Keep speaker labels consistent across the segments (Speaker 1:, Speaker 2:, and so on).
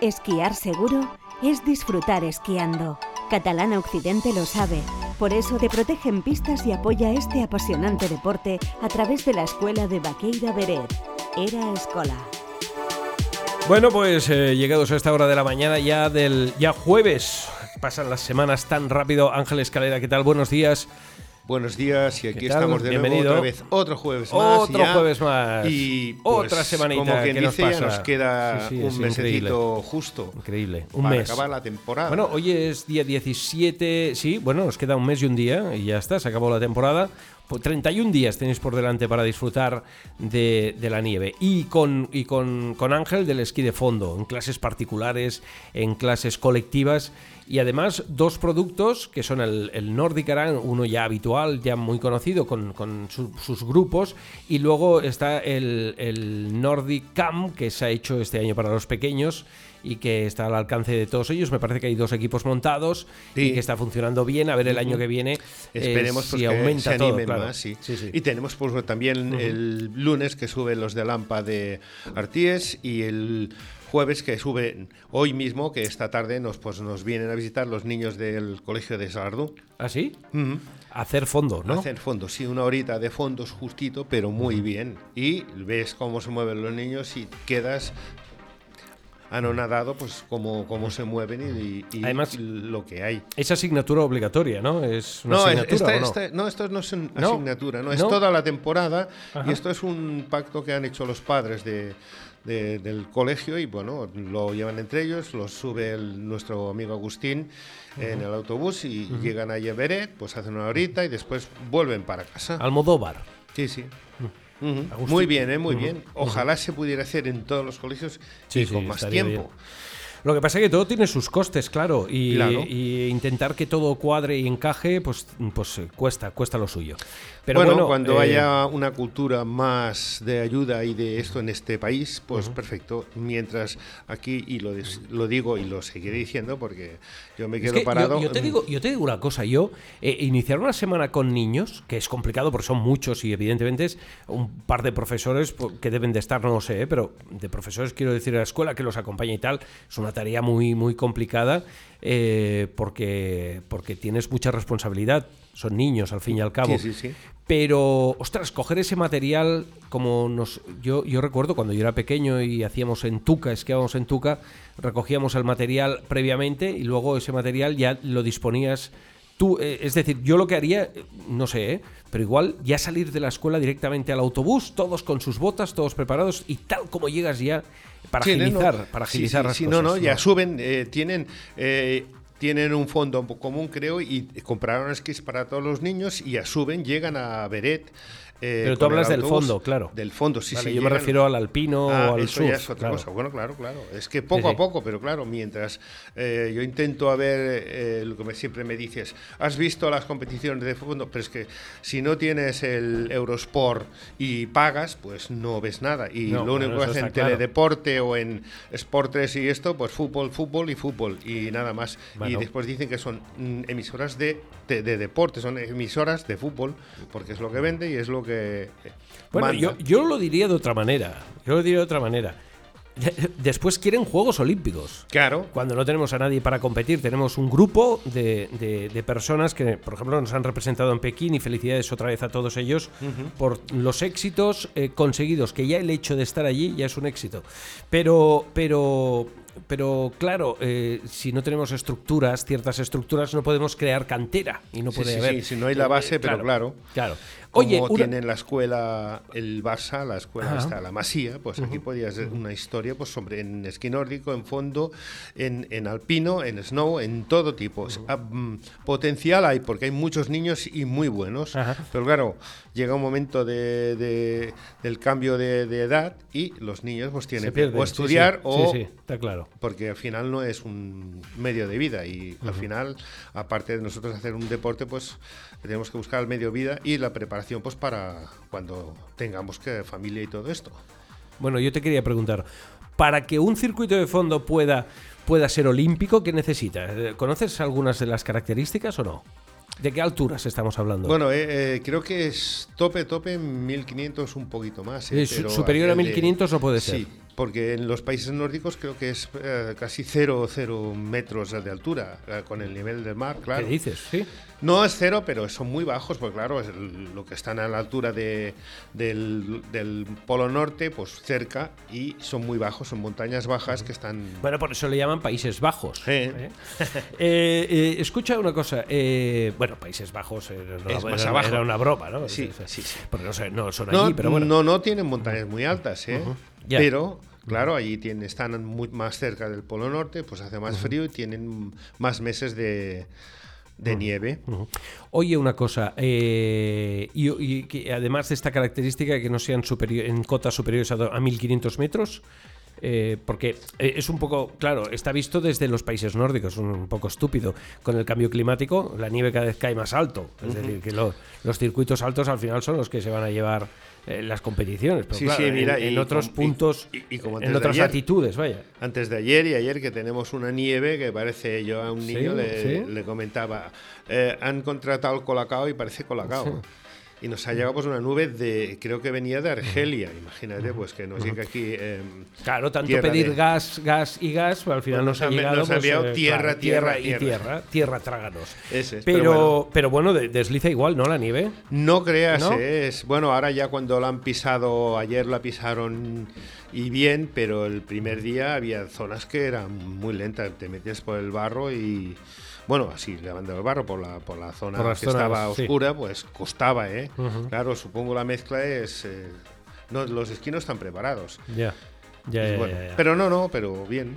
Speaker 1: Esquiar seguro es disfrutar esquiando. Catalana Occidente lo sabe. Por eso te protege en pistas y apoya este apasionante deporte a través de la escuela de Baqueira Beret. Era Escola.
Speaker 2: Bueno, pues eh, llegados a esta hora de la mañana ya del ya jueves. Pasan las semanas tan rápido. Ángel Escalera, ¿qué tal? Buenos días.
Speaker 3: Buenos días y aquí estamos de
Speaker 2: Bienvenido.
Speaker 3: nuevo otra vez, otro jueves más.
Speaker 2: Otro
Speaker 3: ya.
Speaker 2: jueves más.
Speaker 3: Y
Speaker 2: Otra
Speaker 3: pues,
Speaker 2: semanita
Speaker 3: Como quien
Speaker 2: que nos
Speaker 3: dice, ya
Speaker 2: pasa.
Speaker 3: nos queda
Speaker 2: Sí, sí,
Speaker 3: un mesecito
Speaker 2: increíble.
Speaker 3: justo
Speaker 2: Increíble. Un
Speaker 3: para
Speaker 2: mes.
Speaker 3: acabar la temporada.
Speaker 2: Bueno, hoy es día 17. Sí, bueno, nos queda un mes y un día y ya está, se acabó la temporada. Pues 31 días tenéis por delante para disfrutar de, de la nieve. Y con, y con, con Ángel del esquí de fondo, en clases particulares, en clases colectivas. Y además dos productos que son el, el Nordic Aran, uno ya habitual, ya muy conocido con, con su- sus grupos. Y luego está el, el Nordic Cam, que se ha hecho este año para los pequeños y que está al alcance de todos ellos. Me parece que hay dos equipos montados y que está funcionando bien. A ver el año que viene eh,
Speaker 3: Esperemos pues,
Speaker 2: si
Speaker 3: que
Speaker 2: aumenta todo. Claro.
Speaker 3: sí.
Speaker 2: Sí, sí.
Speaker 3: Y tenemos pues también el lunes que suben los de Lampa de Artíes y el jueves que suben hoy mismo, que esta tarde nos pues nos vienen a visitar los niños del colegio de Salardú.
Speaker 2: ¿Ah, sí? Hacer fondo, ¿no?
Speaker 3: Hacer fondos, sí, una horita de fondos justito, pero muy bien. Y ves cómo se mueven los niños y quedas anonadado, pues cómo, cómo se mueven y, y-
Speaker 2: Además-
Speaker 3: y lo que hay.
Speaker 2: Es asignatura obligatoria, ¿no? Es una
Speaker 3: No,
Speaker 2: asignatura. ¿o no?
Speaker 3: esta- no, esto no es una
Speaker 2: No,
Speaker 3: asignatura, no, es
Speaker 2: no.
Speaker 3: toda la temporada
Speaker 2: Ajá.
Speaker 3: y esto es un pacto que han hecho los padres de, de- del colegio y bueno, lo llevan entre ellos, lo sube el- nuestro amigo Agustín en el autobús y llegan ahí a Beret, pues hacen una horita y después vuelven para casa.
Speaker 2: Almodóvar.
Speaker 3: Sí, sí. Muy bien, ¿eh? muy bien. Ojalá se pudiera hacer en todos los colegios
Speaker 2: Sí,
Speaker 3: y
Speaker 2: sí,
Speaker 3: con más tiempo.
Speaker 2: bien. Lo que pasa es que todo tiene sus costes, claro, y,
Speaker 3: Claro.
Speaker 2: y intentar que todo cuadre y encaje, pues, pues eh, cuesta, cuesta lo suyo. Pero
Speaker 3: bueno,
Speaker 2: bueno,
Speaker 3: cuando
Speaker 2: eh,
Speaker 3: haya una cultura más de ayuda y de esto en este país, pues perfecto. Mientras aquí, y lo, lo digo y lo seguiré diciendo porque yo me
Speaker 2: Es
Speaker 3: quedo
Speaker 2: que yo-
Speaker 3: parado.
Speaker 2: Yo, te digo, yo te digo una cosa, yo eh, iniciar una semana con niños, que es complicado porque son muchos y evidentemente es un par de profesores po- que deben de estar, no lo sé, eh, pero de profesores quiero decir a la escuela que los acompaña y tal, es una tarea muy, muy complicada eh, porque, porque tienes mucha responsabilidad, son niños al fin y al cabo.
Speaker 3: Sí, sí, sí.
Speaker 2: Pero, ostras, coger ese material, como nos. Yo, yo recuerdo cuando yo era pequeño y hacíamos en Tuca, esquiábamos en Tuca, recogíamos el material previamente y luego ese material ya lo disponías tú. eh, es decir, yo lo que haría, eh, no sé, eh, pero igual ya salir de la escuela directamente al autobús, todos con sus botas, todos preparados y tal como llegas ya para
Speaker 3: Sí,
Speaker 2: agilizar,
Speaker 3: no.
Speaker 2: para agilizar
Speaker 3: sí,
Speaker 2: las
Speaker 3: sí,
Speaker 2: cosas.
Speaker 3: no, no, ya suben, eh, tienen. eh, tienen un fondo común, creo, y compraron esquís para todos los niños y ya suben, llegan a Beret. Eh,
Speaker 2: Pero tú hablas del fondo, claro.
Speaker 3: Del fondo, sí,
Speaker 2: Vale,
Speaker 3: sí.
Speaker 2: yo me refiero al alpino
Speaker 3: Ah,
Speaker 2: o al
Speaker 3: eso
Speaker 2: surf.
Speaker 3: ya es otra
Speaker 2: claro.
Speaker 3: cosa. Bueno, claro, claro. Es que poco
Speaker 2: Sí, sí.
Speaker 3: a poco, pero claro, mientras eh, yo intento a ver eh, lo que me- siempre me dices, has visto las competiciones de fondo, pero es que si no tienes el Eurosport y pagas, pues no ves nada. Y
Speaker 2: No,
Speaker 3: lo único
Speaker 2: bueno,
Speaker 3: que ves en
Speaker 2: claro.
Speaker 3: Teledeporte o en Sport 3 y esto, pues fútbol, fútbol y fútbol y nada más.
Speaker 2: Bueno.
Speaker 3: Y después dicen que son mm, emisoras de, de, de deporte, son emisoras de fútbol, porque es lo que vende y es lo que... eh,
Speaker 2: Bueno,
Speaker 3: manda.
Speaker 2: yo, yo lo diría de otra manera. Yo lo diría de otra manera. Después quieren Juegos Olímpicos.
Speaker 3: Claro.
Speaker 2: Cuando no tenemos a nadie para competir, tenemos un grupo de, de- de personas que, por ejemplo, nos han representado en Pekín y felicidades otra vez a todos ellos por los éxitos eh, conseguidos, que ya el hecho de estar allí ya es un éxito. Pero, pero, pero claro, eh, si no tenemos estructuras, ciertas estructuras, no podemos crear cantera y no puede
Speaker 3: sí,
Speaker 2: haber.
Speaker 3: sí, si no hay la
Speaker 2: Eh,
Speaker 3: base, pero claro.
Speaker 2: Claro. Oye, una-
Speaker 3: tiene en la escuela el Barça, la escuela está la Masía, pues aquí podía ser una historia pues sobre en esquí nórdico, en fondo, en, en alpino, en snow, en todo tipo. Ah, mm, potencial hay porque hay muchos niños y muy buenos,
Speaker 2: Ajá.
Speaker 3: pero claro, llega un momento de, de- del cambio de, de edad y los niños pues tienen
Speaker 2: se
Speaker 3: que
Speaker 2: pierde.
Speaker 3: o estudiar
Speaker 2: sí, sí,
Speaker 3: o
Speaker 2: sí, está claro.
Speaker 3: porque al final no es un medio de vida y al final, aparte de nosotros hacer un deporte, pues tenemos que buscar el medio de vida y la preparación pues para cuando tengamos que familia y todo esto.
Speaker 2: Bueno, yo te quería preguntar, para que un circuito de fondo pueda, pueda ser olímpico, ¿qué necesita? Eh, ¿Conoces algunas de las características o no? ¿De qué alturas estamos hablando?
Speaker 3: Bueno, eh, eh, creo que es tope, tope, 1500 un poquito más. eh, pero
Speaker 2: superior a
Speaker 3: aquel de-
Speaker 2: 1500 no puede ser.
Speaker 3: Sí, porque en los países nórdicos creo que es eh, casi cero, cero metros de altura eh, con el nivel del mar, claro.
Speaker 2: ¿Qué dices? Sí.
Speaker 3: No es cero, pero son muy bajos, porque claro, es el- lo que están a la altura de, del, del Polo Norte, pues cerca, y son muy bajos, son montañas bajas que están...
Speaker 2: Bueno, por eso le llaman Países Bajos. ¿eh? Eh, escucha una cosa. eh, bueno, Países Bajos era, una-
Speaker 3: Es más
Speaker 2: era-
Speaker 3: abajo.
Speaker 2: era una broma, ¿no?
Speaker 3: Sí, sí, sí.
Speaker 2: Porque no, sé, no son
Speaker 3: No,
Speaker 2: allí, pero bueno.
Speaker 3: no, no tienen montañas muy altas, ¿eh?
Speaker 2: Ya.
Speaker 3: Pero, claro, allí tienen, están muy más cerca del Polo Norte, pues hace más frío y tienen más meses de, de nieve.
Speaker 2: Oye, una cosa, eh, y, y que además de esta característica de que no sean superior, en cotas superiores a, a 1500 metros, eh, porque eh, es un poco, claro, está visto desde los países nórdicos, un, poco estúpido. Con el cambio climático, la nieve cada vez cae más alto. Es decir, que lo- los circuitos altos al final son los que se van a llevar eh, las competiciones. Pero
Speaker 3: Sí,
Speaker 2: claro,
Speaker 3: sí, mira,
Speaker 2: en, en otros puntos,
Speaker 3: y- y como antes
Speaker 2: en otras
Speaker 3: ayer.
Speaker 2: latitudes, vaya.
Speaker 3: Antes de ayer y ayer que tenemos una nieve que parece, yo a un
Speaker 2: Sí,
Speaker 3: niño le comentaba, eh, han contratado el colacao y parece colacao. Y nos ha llegado pues una nube de, creo que venía de Argelia, imagínate, pues que nos llega aquí... eh,
Speaker 2: Claro, tanto pedir
Speaker 3: de-
Speaker 2: gas, gas y gas, pero al final
Speaker 3: Bueno,
Speaker 2: nos
Speaker 3: nos ha-
Speaker 2: llegado
Speaker 3: nos ha
Speaker 2: pues,
Speaker 3: enviado
Speaker 2: eh,
Speaker 3: tierra,
Speaker 2: claro,
Speaker 3: tierra,
Speaker 2: y
Speaker 3: tierra.
Speaker 2: tierra, tierra tráganos.
Speaker 3: Es,
Speaker 2: pero,
Speaker 3: pero
Speaker 2: pero,
Speaker 3: bueno.
Speaker 2: bueno, de- desliza igual, ¿no? La nieve.
Speaker 3: No creas,
Speaker 2: ¿No?
Speaker 3: es bueno, ahora ya cuando la han pisado, ayer la pisaron y bien, pero el primer día había zonas que eran muy lentas, te metías por el barro y bueno, así levantando el barro por la, por la zona
Speaker 2: Por
Speaker 3: que
Speaker 2: zonas,
Speaker 3: estaba
Speaker 2: sí.
Speaker 3: oscura, pues costaba, ¿eh? Claro, supongo la mezcla es eh, no, los esquí no están preparados.
Speaker 2: Ya. Ya,
Speaker 3: Y
Speaker 2: ya,
Speaker 3: bueno,
Speaker 2: ya, ya.
Speaker 3: Pero no, no, pero bien.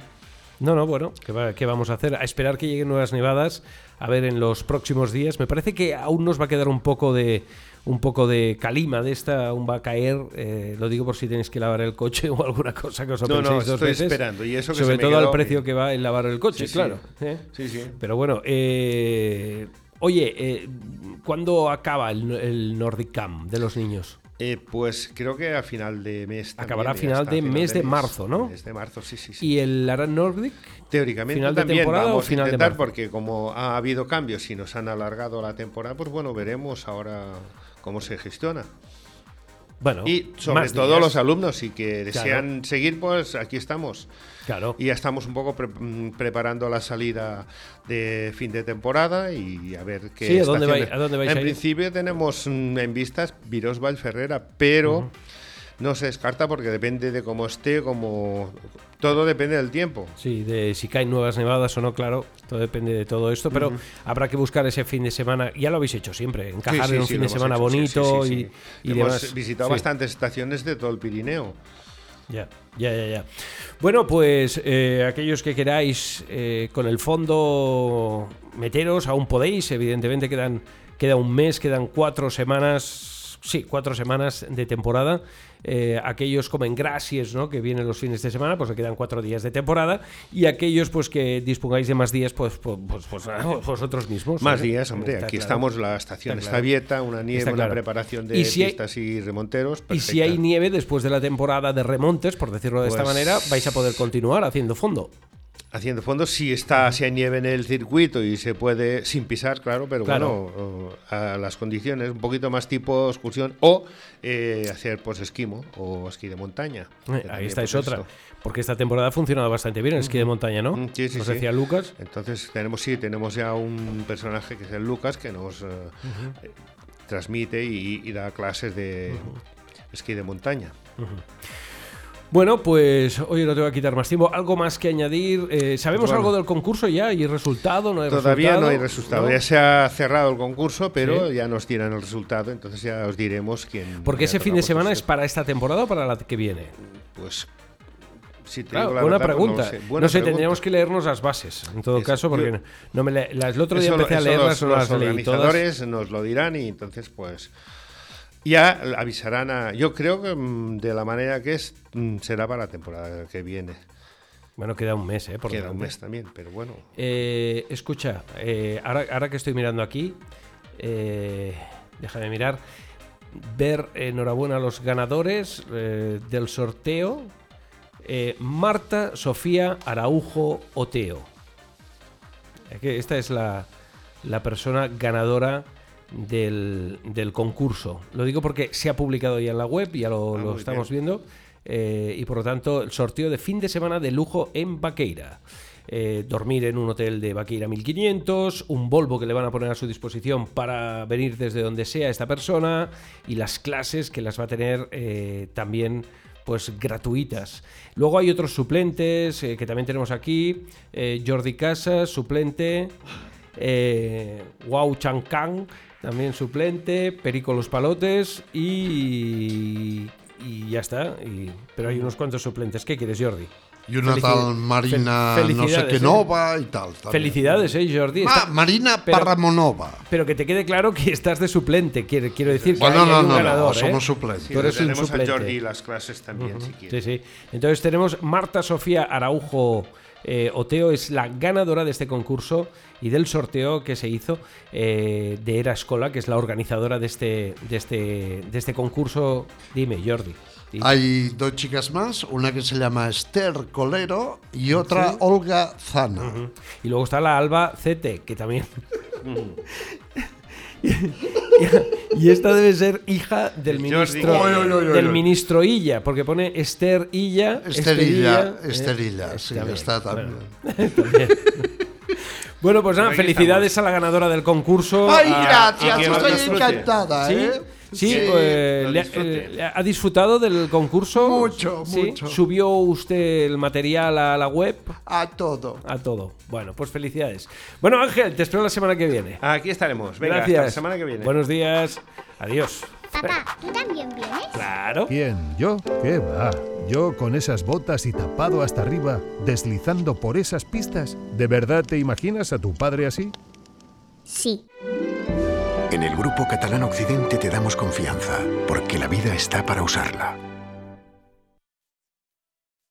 Speaker 2: No, no, bueno, ¿qué, va- qué vamos a hacer? A esperar que lleguen nuevas nevadas, a ver en los próximos días. Me parece que aún nos va a quedar un poco de un poco de calima de esta, aún va a caer. eh, lo digo por si tenéis que lavar el coche o alguna cosa que os
Speaker 3: No, no,
Speaker 2: dos
Speaker 3: estoy
Speaker 2: veces.
Speaker 3: esperando, y eso que
Speaker 2: Sobre
Speaker 3: se me
Speaker 2: todo al precio que va en lavar el coche,
Speaker 3: Sí, sí.
Speaker 2: claro. ¿eh?
Speaker 3: Sí, sí.
Speaker 2: Pero bueno, eh, oye, eh, ¿cuándo acaba el, el Nordic Camp de los niños?
Speaker 3: Eh, pues creo que a final de mes. también,
Speaker 2: Acabará a final de mes de marzo, ¿no?
Speaker 3: Mes de marzo, sí, sí. sí.
Speaker 2: ¿Y el Aran Nordic?
Speaker 3: Teóricamente
Speaker 2: ¿Final de
Speaker 3: también
Speaker 2: temporada o
Speaker 3: vamos
Speaker 2: final
Speaker 3: a
Speaker 2: de
Speaker 3: intentar
Speaker 2: marzo?
Speaker 3: porque como ha habido cambios y nos han alargado la temporada, pues bueno, veremos ahora cómo se gestiona.
Speaker 2: Bueno,
Speaker 3: y sobre todo
Speaker 2: días.
Speaker 3: los alumnos y que desean seguir, pues aquí estamos.
Speaker 2: Claro.
Speaker 3: Y ya estamos un poco pre- mm, preparando la salida de fin de temporada y a ver qué
Speaker 2: Sí, ¿a dónde
Speaker 3: estaciones-
Speaker 2: vai- a dónde vais
Speaker 3: En
Speaker 2: a ir?
Speaker 3: principio tenemos mm, en vistas Virós Ferrera, pero no se descarta porque depende de cómo esté, como todo depende del tiempo.
Speaker 2: Sí, de si caen nuevas nevadas o no, claro, todo depende de todo esto, pero habrá que buscar ese fin de semana, ya lo habéis hecho siempre, encajar
Speaker 3: Sí, sí,
Speaker 2: en un
Speaker 3: sí,
Speaker 2: fin de semana
Speaker 3: hecho,
Speaker 2: bonito y,
Speaker 3: Hemos
Speaker 2: demás.
Speaker 3: visitado bastantes estaciones de todo el Pirineo.
Speaker 2: Ya, ya, ya, ya. Bueno, pues eh, aquellos que queráis eh, con el fondo meteros, aún podéis, evidentemente quedan, queda un mes, quedan cuatro semanas, sí, cuatro semanas de temporada. Eh, aquellos como en Gracies, ¿no? que vienen los fines de semana, pues le quedan cuatro días de temporada. Y aquellos pues que dispongáis de más días, pues, pues, pues, pues, ah, vosotros mismos.
Speaker 3: Más
Speaker 2: ¿eh?
Speaker 3: días, hombre.
Speaker 2: Está
Speaker 3: Aquí
Speaker 2: claro.
Speaker 3: estamos, la estación
Speaker 2: Está
Speaker 3: está,
Speaker 2: claro.
Speaker 3: abierta, una nieve,
Speaker 2: Está
Speaker 3: una
Speaker 2: claro.
Speaker 3: preparación de
Speaker 2: Y si hay-
Speaker 3: pistas y remonteros.
Speaker 2: Y si hay nieve después de la temporada de remontes, por decirlo de esta
Speaker 3: Pues-
Speaker 2: manera, vais a poder continuar haciendo fondo.
Speaker 3: Haciendo fondo, si está, si hay nieve en el circuito y se puede, sin pisar, claro, pero
Speaker 2: Claro.
Speaker 3: bueno, a las condiciones, un poquito más tipo excursión, o eh, hacer pues esquimo o esquí de montaña.
Speaker 2: Eh, ahí está, es
Speaker 3: pues,
Speaker 2: otra.
Speaker 3: esto.
Speaker 2: Porque esta temporada ha funcionado bastante bien el esquí de montaña, ¿no?
Speaker 3: Mm, sí, sí,
Speaker 2: Nos
Speaker 3: sí.
Speaker 2: decía Lucas.
Speaker 3: Entonces tenemos sí, tenemos ya un personaje que es el Lucas que nos eh, eh, transmite y, y da clases de esquí de montaña.
Speaker 2: Bueno, pues hoy no te voy a quitar más tiempo. ¿Algo más que añadir? Eh, ¿Sabemos
Speaker 3: Bueno.
Speaker 2: algo del concurso ya? ¿Y resultado? ¿No hay
Speaker 3: Todavía
Speaker 2: resultado?
Speaker 3: no hay resultado.
Speaker 2: ¿No?
Speaker 3: Ya se ha cerrado el concurso, pero
Speaker 2: Sí.
Speaker 3: ya nos dirán el resultado. Entonces ya os diremos quién.
Speaker 2: Porque ese fin de semana es para esta temporada o para la que viene.
Speaker 3: Pues. Si
Speaker 2: Claro, buena
Speaker 3: verdad, pues
Speaker 2: pregunta.
Speaker 3: no sé.
Speaker 2: no sé,
Speaker 3: pregunta.
Speaker 2: tendríamos que leernos las bases, en todo caso, porque
Speaker 3: yo-
Speaker 2: no- me le- las, el otro día
Speaker 3: Eso
Speaker 2: empecé a leerlas,
Speaker 3: los,
Speaker 2: no
Speaker 3: los
Speaker 2: las leí todas.
Speaker 3: organizadores nos lo dirán y entonces pues ya avisarán a yo creo que mm, de la manera que es mm, será para la temporada que viene
Speaker 2: Bueno, queda un mes, ¿eh? Por
Speaker 3: queda un mes también pero bueno
Speaker 2: Eh, escucha, eh, ahora, ahora que estoy mirando aquí, eh, déjame mirar, ver enhorabuena a los ganadores del sorteo. Marta Sofía Araujo Oteo. Esta es la, la persona ganadora del, del concurso. Lo digo porque se ha publicado ya en la web, ya lo,
Speaker 3: Ah,
Speaker 2: lo estamos
Speaker 3: bien.
Speaker 2: viendo. eh, y por lo tanto el sorteo de fin de semana de lujo en Vaqueira. Eh, dormir en un hotel de Vaqueira 1500, un Volvo que le van a poner a su disposición para venir desde donde sea esta persona y las clases que las va a tener eh, también pues gratuitas. Luego hay otros suplentes eh, que también tenemos aquí. Jordi Casas, suplente. Eh, Wow Chang Kang, también suplente. Perico Los Palotes y, y ya está. Y- pero hay unos cuantos suplentes. ¿Qué quieres, Jordi?
Speaker 4: Y una
Speaker 2: Felici-
Speaker 4: tal Marina
Speaker 2: fel-
Speaker 4: no sé qué
Speaker 2: ¿eh?
Speaker 4: Nova y tal. también.
Speaker 2: Felicidades, eh, Jordi.
Speaker 4: Ma-
Speaker 2: Está-
Speaker 4: Marina
Speaker 2: pero-
Speaker 4: Parramonova.
Speaker 2: pero que te quede claro que estás de suplente. Quiero, quiero decir que hay,
Speaker 4: no,
Speaker 2: un
Speaker 4: no, no,
Speaker 2: ganador. ¿eh?
Speaker 4: somos suplentes.
Speaker 3: Sí,
Speaker 2: Tú eres un
Speaker 3: tenemos a
Speaker 2: suplente.
Speaker 3: Jordi las clases también, si quieres.
Speaker 2: Sí, sí. Entonces tenemos Marta Sofía Araujo eh, Oteo, es la ganadora de este concurso y del sorteo que se hizo eh, de Era Escola, que es la organizadora de este, de este, de este concurso. Dime, Jordi. Di.
Speaker 4: Hay dos chicas más, una que se llama Esther Colero y otra Olga Zana.
Speaker 2: Y luego está la Alba CT, que también. y esta debe ser hija del
Speaker 3: Jordi.
Speaker 2: ministro
Speaker 4: Oy, oy, oy, oy,
Speaker 2: del
Speaker 4: oy.
Speaker 2: ministro Illa, porque pone Esther Illa.
Speaker 4: Esterilla,
Speaker 2: eh,
Speaker 4: Esterilla, sí,
Speaker 2: también.
Speaker 4: está también.
Speaker 2: Bueno, pues nada, felicidades a la ganadora del concurso.
Speaker 4: Ay, gracias, estoy
Speaker 3: disfrute.
Speaker 4: encantada,
Speaker 2: ¿Sí?
Speaker 4: ¿eh?
Speaker 2: Sí,
Speaker 3: Sí,
Speaker 2: pues, le eh, le ha- ¿ha disfrutado del concurso?
Speaker 4: Mucho,
Speaker 2: ¿Sí?
Speaker 4: mucho.
Speaker 2: ¿Subió usted el material a la web?
Speaker 4: A todo.
Speaker 2: A todo. Bueno, pues felicidades. Bueno, Ángel, te espero la semana que viene.
Speaker 3: Aquí estaremos. Venga,
Speaker 2: Gracias.
Speaker 3: hasta la semana que viene.
Speaker 2: Buenos días. Adiós.
Speaker 5: Papá, ¿tú también vienes?
Speaker 2: Claro.
Speaker 6: ¿Quién? ¿Yo? ¿Qué va? Yo con esas botas y tapado hasta arriba, deslizando por esas pistas. ¿De verdad te imaginas a tu padre así?
Speaker 5: Sí.
Speaker 7: En el Grupo Catalán Occidente te damos confianza, porque la vida está para usarla.